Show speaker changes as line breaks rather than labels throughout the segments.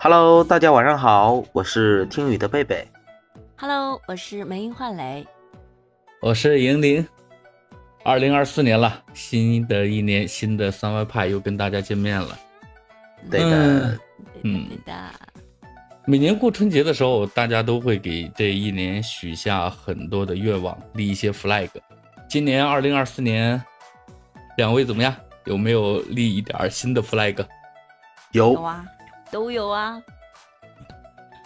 Hello，大家晚上好，我是听雨的贝贝。
Hello，我是梅英焕雷。
我是莹玲。二零二四年了，新的一年，新的三外派又跟大家见面了。
对的，
对的。
每年过春节的时候，大家都会给这一年许下很多的愿望，立一些 flag。今年二零二四年，两位怎么样？有没有立一点新的 flag？
有
有啊，都有啊。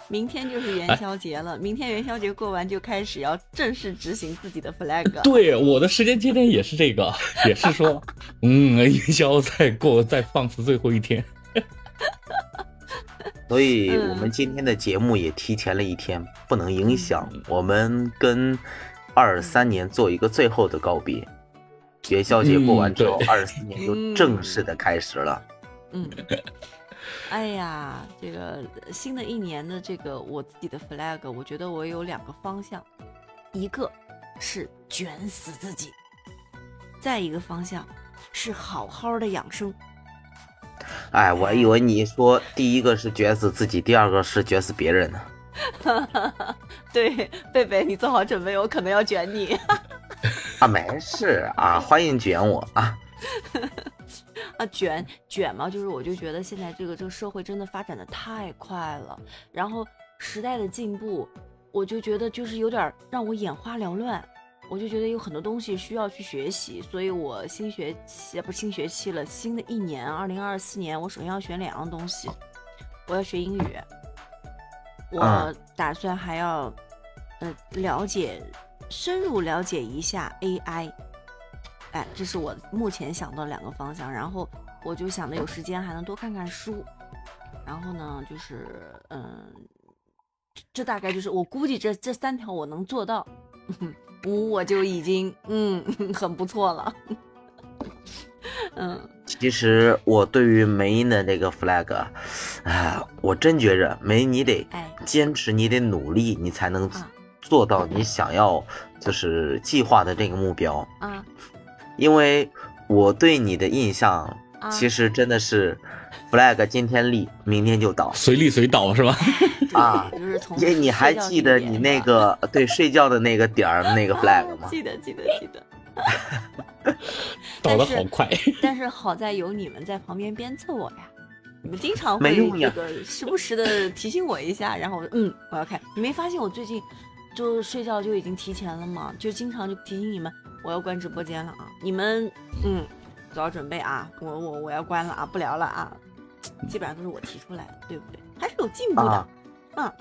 明天就是元宵节了，明天元宵节过完就开始要正式执行自己的 flag。
对，我的时间节点也是这个，也是说，嗯，元宵再过再放肆最后一天。
所以我们今天的节目也提前了一天，不能影响我们跟二三年做一个最后的告别。元宵节过完之后，二四年就正式的开始了。
嗯，哎呀，这个新的一年的这个我自己的 flag，我觉得我有两个方向，一个是卷死自己，再一个方向是好好的养生。
哎，我还以为你说第一个是卷死自己，第二个是卷死别人呢。
对，贝贝，你做好准备，我可能要卷你。
啊，没事啊，欢迎卷我啊。
啊，卷卷嘛，就是我就觉得现在这个这个社会真的发展的太快了，然后时代的进步，我就觉得就是有点让我眼花缭乱，我就觉得有很多东西需要去学习，所以我新学期不新学期了，新的一年二零二四年，我首先要选两样东西，我要学英语，我
嗯
打算还要呃了解深入了解一下 AI。哎，这是我目前想到两个方向，然后我就想着有时间还能多看看书，然后呢，就是嗯，这大概就是我估计这这三条我能做到，五我就已经嗯很不错了，嗯。
其实我对于梅英的这个 flag，哎，我真觉着梅你得
哎
坚持，你得努力，你才能
啊。
做到你想要就是计划的这个目标。
啊
因为我对你的印象，
啊，
其实真的是 flag 今天立，明天就倒
随立随倒是吧？
啊。
就是从
因为你还记得你那个对睡觉的那个点儿那个 flag 吗？
啊记得记得记得。
倒的好快。
但是好在有你们在旁边鞭策我呀，你们经常会
没用呀
这个时不时的提醒我一下，然后我嗯我要看。你没发现我最近就睡觉就已经提前了吗？就经常就提醒你们我要关直播间了啊，你们嗯做好准备啊，我我我要关了啊，不聊了啊，基本上都是我提出来的，对不对？还是有进步的，
啊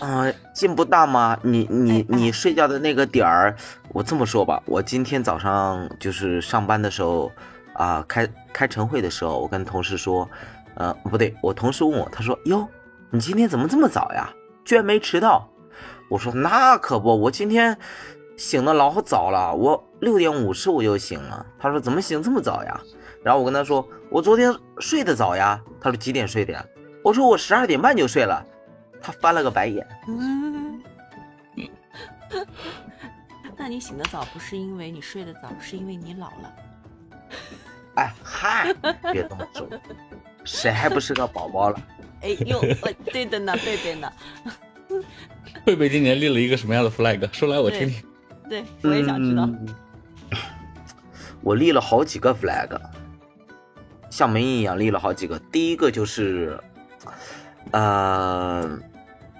嗯
啊，进步大吗？你你
哎
你
哎
睡觉的那个点儿，我这么说吧，我今天早上就是上班的时候，啊，开开晨会的时候，我跟同事说，呃，不对，我同事问我，他说，哟，你今天怎么这么早呀？居然没迟到。我说那可不，我今天醒的老早了，我六点五十我就醒了。他说怎么醒这么早呀？然后我跟他说，我昨天睡得早呀。他说几点睡的呀？我说我十二点半就睡了。他翻了个白眼。
嗯。那你醒得早不是因为你睡得早，是因为你老了。
哎嗨，别这么说，谁还不是个宝宝了？
哎呦，哎对的呢，贝贝呢？
贝贝今年立了一个什么样的 flag？说来我听听。
对，我也想知道。
我立了好几个 flag，像梅一样立了好几个。第一个就是，呃，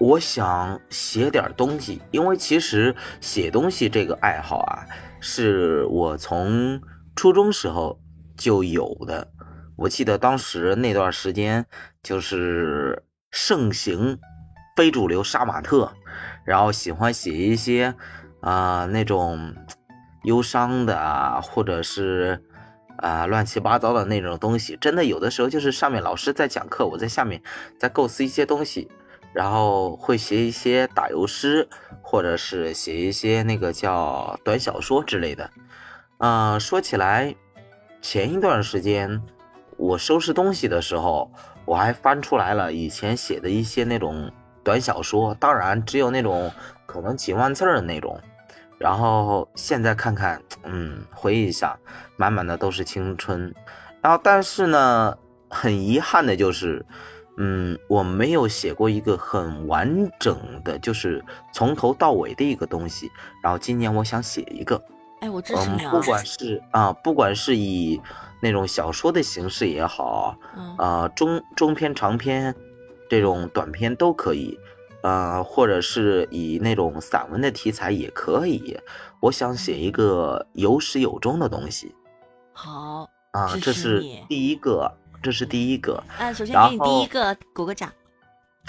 我想写点东西，因为其实写东西这个爱好啊，是我从初中时候就有的。我记得当时那段时间就是盛行非主流杀马特，然后喜欢写一些啊、那种忧伤的啊，或者是啊、乱七八糟的那种东西。真的有的时候就是上面老师在讲课，我在下面在构思一些东西，然后会写一些打油诗，或者是写一些那个叫短小说之类的。啊、说起来，前一段时间我收拾东西的时候，我还翻出来了以前写的一些那种短小说，当然只有那种可能几万字的那种。然后现在看看，嗯，回忆一下，满满的都是青春。然后但是呢，很遗憾的就是，嗯，我没有写过一个很完整的，就是从头到尾的一个东西。然后今年我想写一个，
哎，我支持
嗯
你，啊！
不管是啊，不管是以那种小说的形式也好，
嗯
啊，中中篇、长篇这种短篇都可以，呃，或者是以那种散文的题材也可以。我想写一个有始有终的东西
好，
啊，这是第一个，这是第一个。
啊，首先给你第一个鼓个掌，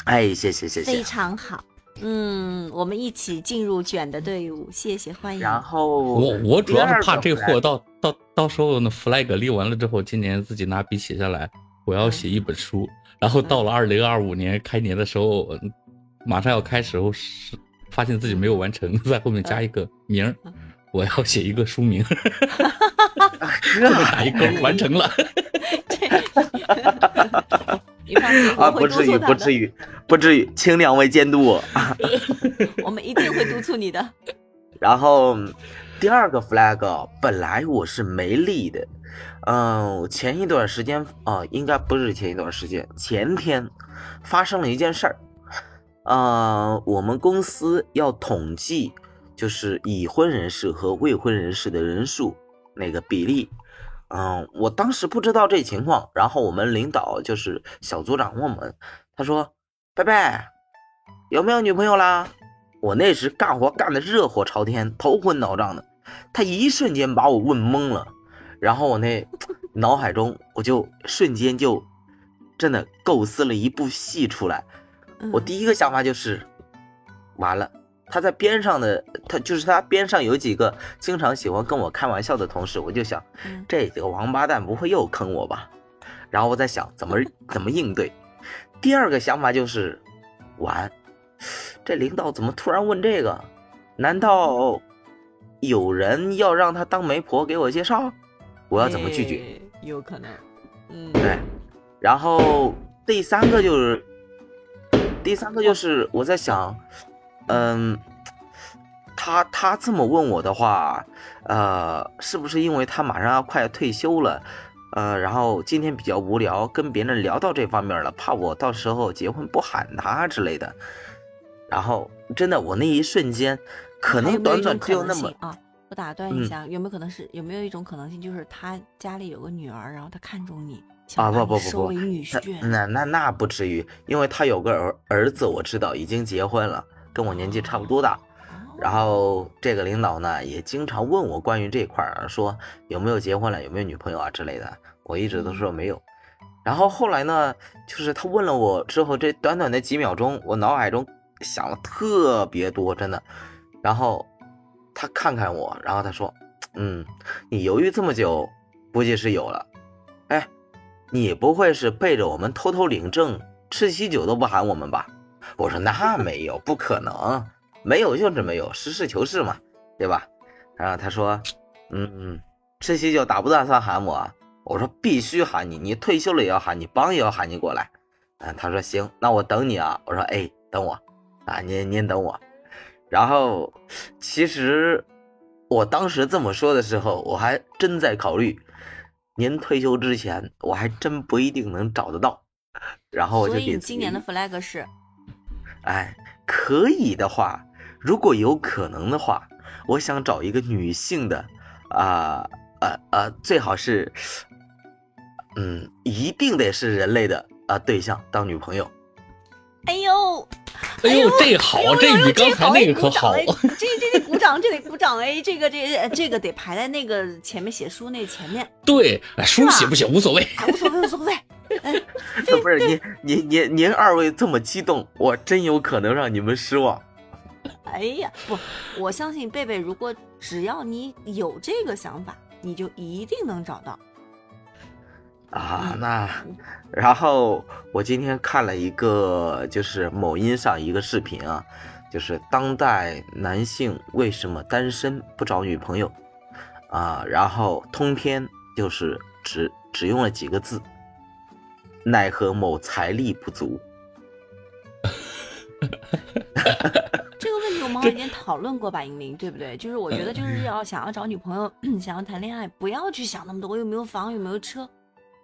哎，谢谢谢谢非。
常好。嗯，我们一起进入卷的队伍，谢谢欢迎。
然后
我我主要是怕这货到到到时候呢 flag 立完了之后，今年自己拿笔写下来，我要写一本书，然后到了二零二五年开年的时候，嗯马上要开始，我是发现自己没有完成，在后面加一个名儿
嗯，
我要写一个书名，后面打一勾，完成了。
你放心，我
啊，不至于，不至于，不至于，请两位监督我。
我们一定会督促你的。
然后第二个 flag 本来我是没立的，嗯、前一段时间啊、应该不是前一段时间，前天发生了一件事儿，呃，我们公司要统计就是已婚人士和未婚人士的人数那个比例。嗯，我当时不知道这情况，然后我们领导就是小组长问我们，他说：“贝贝，有没有女朋友啦？”我那时干活干得热火朝天，头昏脑胀的，他一瞬间把我问懵了，然后我那脑海中我就瞬间就真的构思了一部戏出来。我
嗯
第一个想法就是，完了，他在边上的他就是他边上有几个经常喜欢跟我开玩笑的同事，我就想
嗯
这几个王八蛋不会又坑我吧？然后我在想怎么 怎么应对。第二个想法就是，完，这领导怎么突然问这个？难道有人要让他当媒婆给我介绍？我要怎么拒绝？
哎有可能。嗯，
对，然后第三个就是，第三个就是我在想，嗯，他他这么问我的话，呃，是不是因为他马上要快要退休了？呃，然后今天比较无聊，跟别人聊到这方面了，怕我到时候结婚不喊他之类的。然后真的，我那一瞬间，可能短短只有那么
啊？我打断一
嗯
下，有没有可能是有没有一种可能性，就是他家里有个女儿，然后他看中你，
啊不不不不那？那那那不至于，因为他有个儿儿子，我知道已经结婚了，跟我年纪差不多大。
哦
然后这个领导呢，也经常问我关于这块儿，说有没有结婚了，有没有女朋友啊之类的。我一直都说没有。然后后来呢，就是他问了我之后，这短短的几秒钟，我脑海中想了特别多，真的。然后他看看我，然后他说：“嗯，你犹豫这么久，估计是有了。哎，你不会是背着我们偷偷领证，吃喜酒都不喊我们吧？”我说：“那没有，不可能。”没有就是没有，实事求是嘛，对吧？然后他说，嗯，吃喜酒打不打算喊我？我说必须喊你，你退休了也要喊你，帮也要喊你过来。嗯，他说行，那我等你啊。我说哎，等我啊，您您等我。然后其实我当时这么说的时候，我还真在考虑，您退休之前，我还真不一定能找得到。然后我就
所以
给自己
你今年的 flag 是
哎，可以的话，如果有可能的话，我想找一个女性的，啊呃呃，最好是，嗯，一定得是人类的啊、对象当女朋友。
哎呦，
哎呦，这好，这比刚才那个可好。
哎 这这得鼓掌，这得鼓掌哎，这个这这个得排在那个前面写书那前面，
对，哎书写不写无所谓。
哎，无所谓无所谓。
不是您您您您二位这么激动，我真有可能让你们失望。
哎呀，不，我相信贝贝，如果只要你有这个想法，你就一定能找到。
啊，
嗯
那然后我今天看了一个，就是某音上一个视频啊，就是当代男性为什么单身不找女朋友啊，然后通篇就是只只用了几个字，奈何某财力不足。
这个问题我们好像以前讨论过吧，银铃，对不对？就是我觉得就是要想要找女朋友，想要谈恋爱，不要去想那么多，我有没有房，有没有车，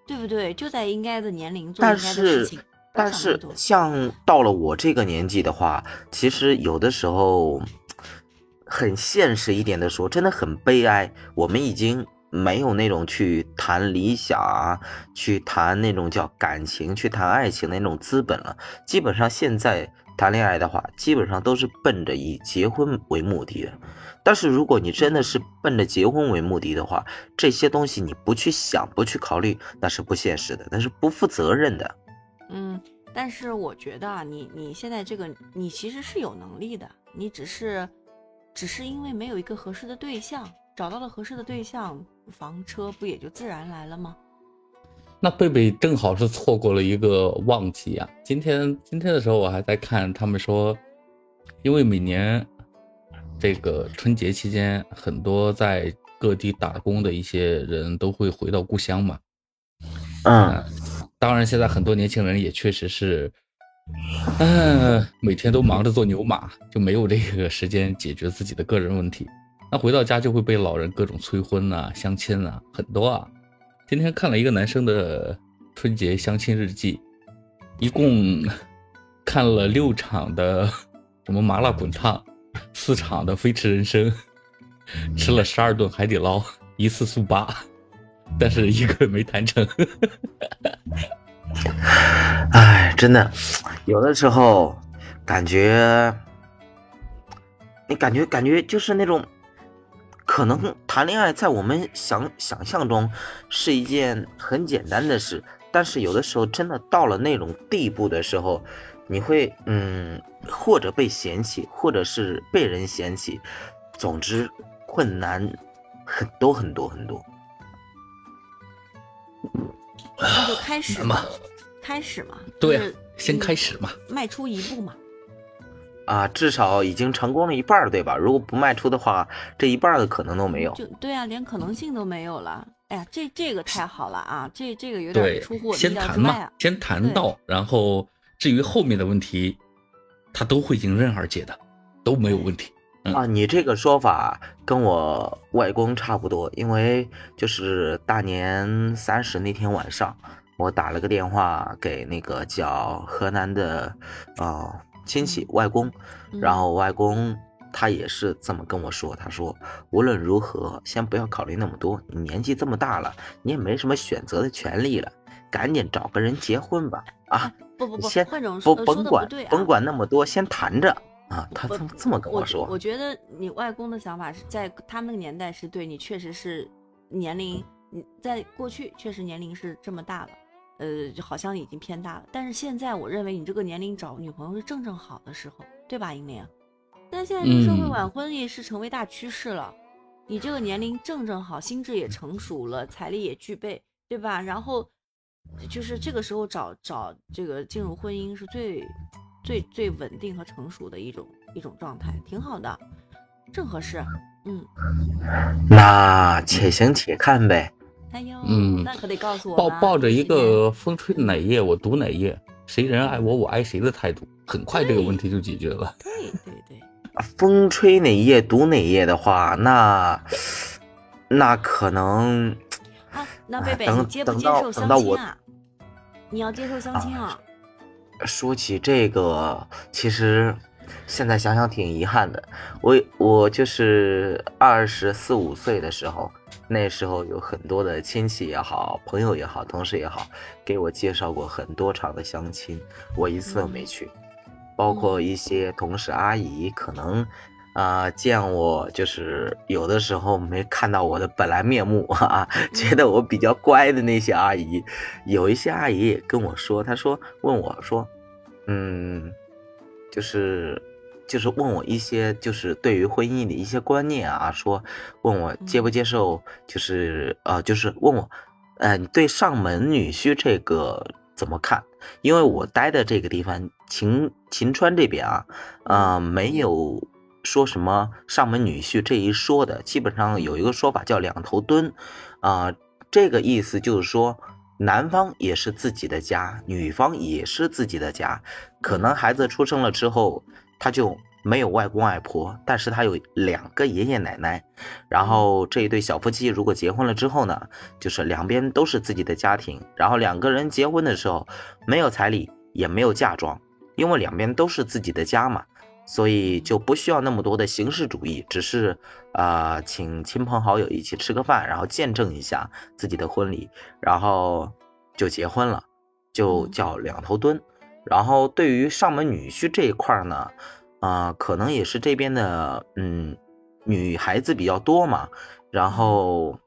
对不对？就在应该的年龄做应
但
该的事
是
情。
但是
想那么多
像到了我这个年纪的话，其实有的时候很现实一点的说，真的很悲哀，我们已经没有那种去谈理想啊，去谈那种叫感情，去谈爱情的那种资本了。基本上现在谈恋爱的话，基本上都是奔着以结婚为目的的。但是如果你真的是奔着结婚为目的的话，这些东西你不去想、不去考虑，那是不现实的，那是不负责任的。
嗯，但是我觉得啊，你你现在这个你其实是有能力的，你只是只是因为没有一个合适的对象，找到了合适的对象，房车不也就自然来了吗？
那贝贝正好是错过了一个旺季啊！今天今天的时候，我还在看他们说，因为每年这个春节期间，很多在各地打工的一些人都会回到故乡嘛。
嗯，
当然，现在很多年轻人也确实是，嗯，每天都忙着做牛马，就没有这个时间解决自己的个人问题。那回到家就会被老人各种催婚啊、相亲啊，很多啊。今天看了一个男生的春节相亲日记，一共看了六场的什么麻辣滚烫，四场的飞驰人生，吃了十二顿海底捞，一次速八，但是一个没谈成。
哎，真的，有的时候感觉，你感觉感觉就是那种，可能谈恋爱在我们想想象中是一件很简单的事，但是有的时候真的到了那种地步的时候，你会嗯，或者被嫌弃，或者是被人嫌弃，总之困难很多很多很多。
那就开始
嘛？
开始嘛，
对呀先开始嘛。
迈出一步嘛。
啊，至少已经成功了一半儿，对吧？如果不卖出的话，这一半儿的可能都没有。
就对啊，连可能性都没有了。哎呀，这这个太好了啊！这这个有点
对
出乎我，的意
先谈嘛
料之外啊，。
先谈到，然后至于后面的问题，他都会迎刃而解的，都没有问题。嗯
啊，你这个说法跟我外公差不多，因为就是大年三十那天晚上，我打了个电话给那个叫河南的呃亲戚外公，然
嗯
后外公他也是这么跟我说，他说无论如何，先不要考虑那么多，你年纪这么大了，你也没什么选择的权利了，赶紧找个人结婚吧啊！
不不不，
先不甭管。甭管那么多，先谈着啊。他这么这么跟
我
说。
我觉得你外公的想法是在他们那个年代是对你确实是年龄，你在过去确实年龄是这么大了，呃，好像已经偏大了。但是现在我认为你这个年龄找女朋友是正正好的时候，对吧，英玲？但现在这个社会
嗯
晚婚也是成为大趋势了，你这个年龄正正好，心智也成熟了，财力也具备，对吧？然后就是这个时候找找这个进入婚姻是最最最稳定和成熟的一种一种状态，挺好的，正合适。嗯，
那且行且看呗。
哎呦，
嗯
那可得告诉我
抱抱着一个风吹哪页我读哪页，谁人爱我我爱谁的态度，很快这个问题就解决了。
对对对，
风吹哪页读哪页的话，那那可能
啊，那贝贝，
哎等
你接不
等到
接受相
等到我
亲啊？你要接受相亲啊？
说起这个，其实现在想想挺遗憾的。我我就是二十四五岁的时候，那时候有很多的亲戚也好，朋友也好，同事也好，给我介绍过很多场的相亲，我一次都没去。包括一些同事阿姨，可能啊、见我就是有的时候没看到我的本来面目啊，觉得我比较乖的那些阿姨，有一些阿姨也跟我说，她说问我说，嗯，就是就是问我一些就是对于婚姻的一些观念啊，说问我接不接受，就是呃就是问我，呃你对上门女婿这个怎么看？因为我待的这个地方秦秦川这边啊，呃没有。说什么上门女婿这一说的，基本上有一个说法叫两头蹲，啊、这个意思就是说，男方也是自己的家，女方也是自己的家。可能孩子出生了之后，他就没有外公外婆，但是他有两个爷爷奶奶。然后这一对小夫妻如果结婚了之后呢，就是两边都是自己的家庭，然后两个人结婚的时候没有彩礼。也没有嫁妆，因为两边都是自己的家嘛，所以就不需要那么多的形式主义，只是啊，请亲朋好友一起吃个饭，然后见证一下自己的婚礼，然后就结婚了，就叫两头蹲。然后对于上门女婿这一块呢，啊，可能也是这边的嗯女孩子比较多嘛，然后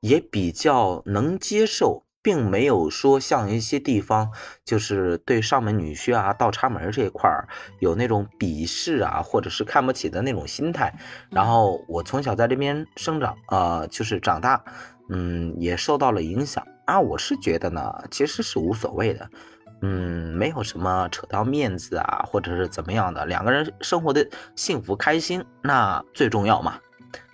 也比较能接受。并没有说像一些地方，就是对上门女婿啊、倒插门这一块儿有那种鄙视啊，或者是看不起的那种心态。然后我从小在这边生长，呃，就是长大，嗯，也受到了影响啊。我是觉得呢，其实是无所谓的，嗯，没有什么扯到面子啊，或者是怎么样的，两个人生活的幸福开心，那最重要嘛。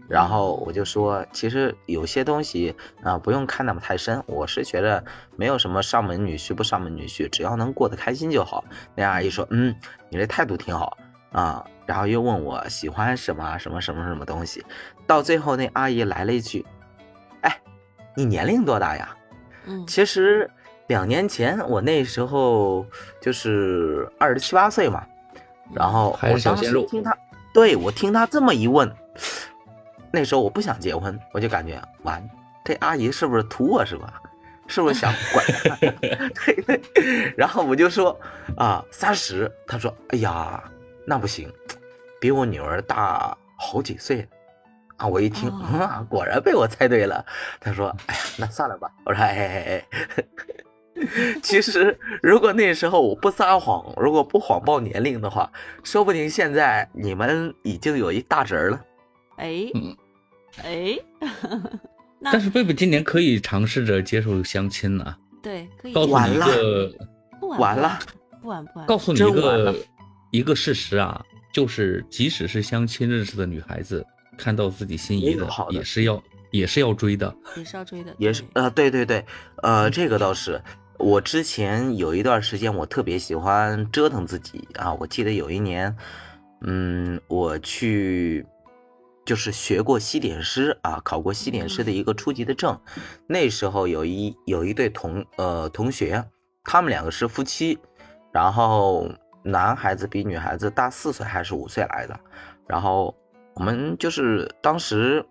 然后我就说，其实有些东西啊，不用看那么太深。我是觉得没有什么上门女婿不上门女婿，只要能过得开心就好。那阿姨说，嗯，你这态度挺好啊。然后又问我喜欢什么什么什么什么东西。到最后，那阿姨来了一句，哎，你年龄多大呀？
嗯，
其实两年前我那时候就是二十七八岁嘛。然后我当时听他，对我听他这么一问。那时候我不想结婚，我就感觉完，这阿姨是不是图我是吧？是不是想管？对对。然后我就说啊，三十。他说，哎呀，那不行，比我女儿大好几岁。啊，我一听，啊，果然被我猜对了。他说，哎呀，那算了吧。我说，哎哎哎。其实如果那时候我不撒谎，如果不谎报年龄的话，说不定现在你们已经有一大侄儿了。
哎，哎，
但是贝贝今年可以尝试着接受相亲呢。
对，可以。
告诉你一个，
完了，
不晚不晚。
告诉你一个一个事实啊，就是即使是相亲认识的女孩子，看到自己心仪的，也是要也是要追的，
也是要追的，
也是呃，对对对，呃，这个倒是。我之前有一段时间，我特别喜欢折腾自己啊。我记得有一年，嗯，我去。就是学过西点师啊，考过西点师的一个初级的证。那时候有一有一对同呃同学，他们两个是夫妻，然后男孩子比女孩子大四岁还是五岁来的。然后我们就是当时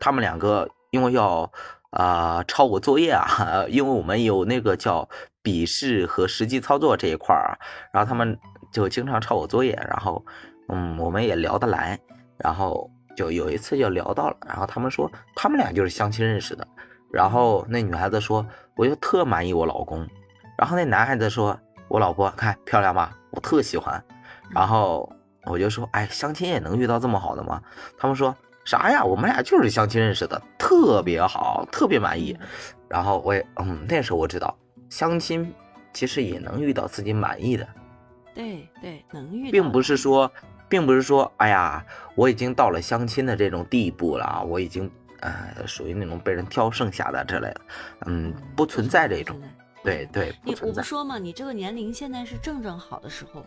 他们两个因为要啊抄我作业啊，因为我们有那个叫笔试和实际操作这一块儿，然后他们就经常抄我作业，然后嗯我们也聊得来，然后。就有一次就聊到了，然后他们说他们俩就是相亲认识的，然后那女孩子说我就特满意我老公，然后那男孩子说我老婆看漂亮吧，我特喜欢，然后我就说哎相亲也能遇到这么好的吗？他们说啥呀？我们俩就是相亲认识的，特别好，特别满意。然后我也嗯那时候我知道相亲其实也能遇到自己满意的，
对对能遇，
并不是说。并不是说，哎呀，我已经到了相亲的这种地步了，我已经，呃，属于那种被人挑剩下的之类的，嗯，不存在这种，对对，
你我不说嘛，你这个年龄现在是正正好的时候，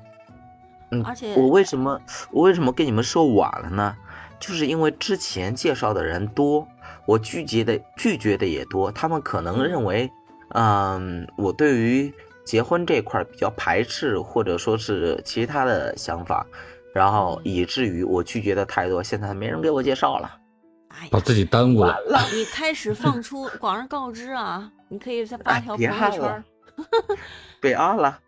嗯，
而且
我为什么我为什么跟你们说晚了呢？就是因为之前介绍的人多，我拒绝的拒绝的也多，他们可能认为，嗯，我对于结婚这块比较排斥，或者说是其他的想法。然后以至于我拒绝的太多，现在没人给我介绍了，
把自己耽误了。
你开始放出广而告之啊！你可以再发条朋友圈。
备案了，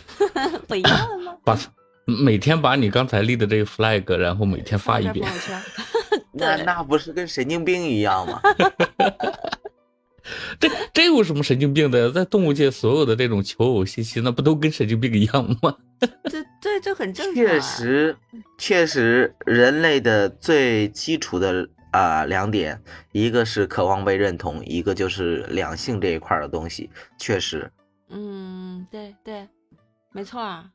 备案了吗？
把每天把你刚才立的这个 flag，然后每天发一遍。
那那不是跟神经病一样吗？
这这有什么神经病的？在动物界，所有的这种求偶信息，那不都跟神经病一样吗？
这这这很正常。
确实，确实，人类的最基础的啊两点，一个是渴望被认同，一个就是两性这一块的东西。确实，
嗯，对对，没错啊。